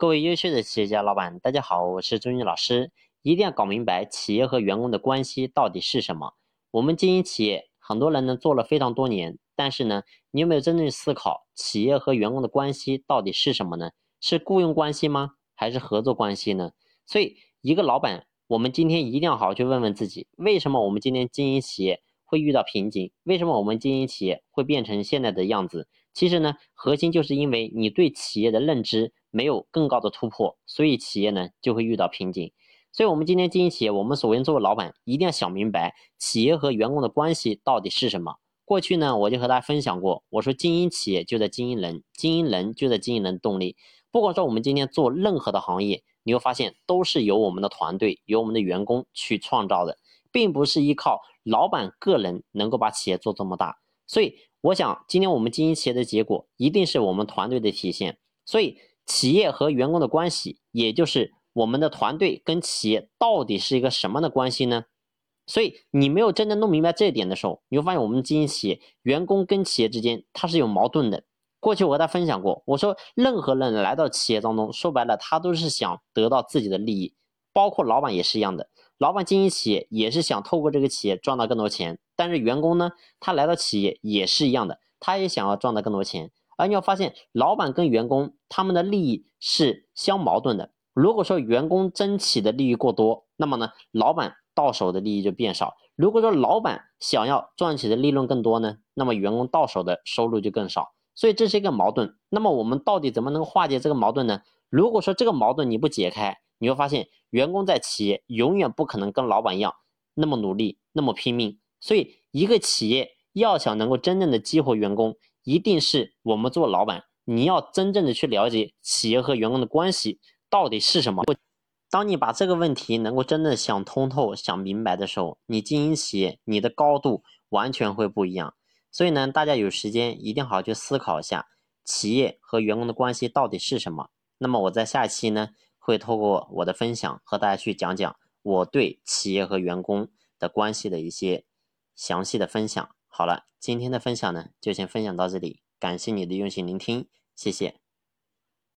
各位优秀的企业家老板，大家好，我是朱军老师。一定要搞明白企业和员工的关系到底是什么。我们经营企业，很多人呢做了非常多年，但是呢，你有没有真正思考企业和员工的关系到底是什么呢？是雇佣关系吗？还是合作关系呢？所以，一个老板，我们今天一定要好好去问问自己，为什么我们今天经营企业会遇到瓶颈？为什么我们经营企业会变成现在的样子？其实呢，核心就是因为你对企业的认知。没有更高的突破，所以企业呢就会遇到瓶颈。所以，我们今天经营企业，我们首先作为老板，一定要想明白企业和员工的关系到底是什么。过去呢，我就和大家分享过，我说经营企业就在经营人，经营人就在经营人的动力。不管说我们今天做任何的行业，你会发现都是由我们的团队、由我们的员工去创造的，并不是依靠老板个人能够把企业做这么大。所以，我想今天我们经营企业的结果，一定是我们团队的体现。所以。企业和员工的关系，也就是我们的团队跟企业到底是一个什么样的关系呢？所以你没有真正弄明白这一点的时候，你会发现我们经营企业，员工跟企业之间它是有矛盾的。过去我和他分享过，我说任何人来到企业当中，说白了他都是想得到自己的利益，包括老板也是一样的。老板经营企业也是想透过这个企业赚到更多钱，但是员工呢，他来到企业也是一样的，他也想要赚到更多钱。而你要发现，老板跟员工他们的利益是相矛盾的。如果说员工争取的利益过多，那么呢，老板到手的利益就变少；如果说老板想要赚取的利润更多呢，那么员工到手的收入就更少。所以这是一个矛盾。那么我们到底怎么能化解这个矛盾呢？如果说这个矛盾你不解开，你会发现员工在企业永远不可能跟老板一样那么努力、那么拼命。所以一个企业要想能够真正的激活员工，一定是我们做老板，你要真正的去了解企业和员工的关系到底是什么。当你把这个问题能够真的想通透、想明白的时候，你经营企业，你的高度完全会不一样。所以呢，大家有时间一定好好去思考一下企业和员工的关系到底是什么。那么我在下一期呢，会透过我的分享和大家去讲讲我对企业和员工的关系的一些详细的分享。好了，今天的分享呢，就先分享到这里。感谢你的用心聆听，谢谢。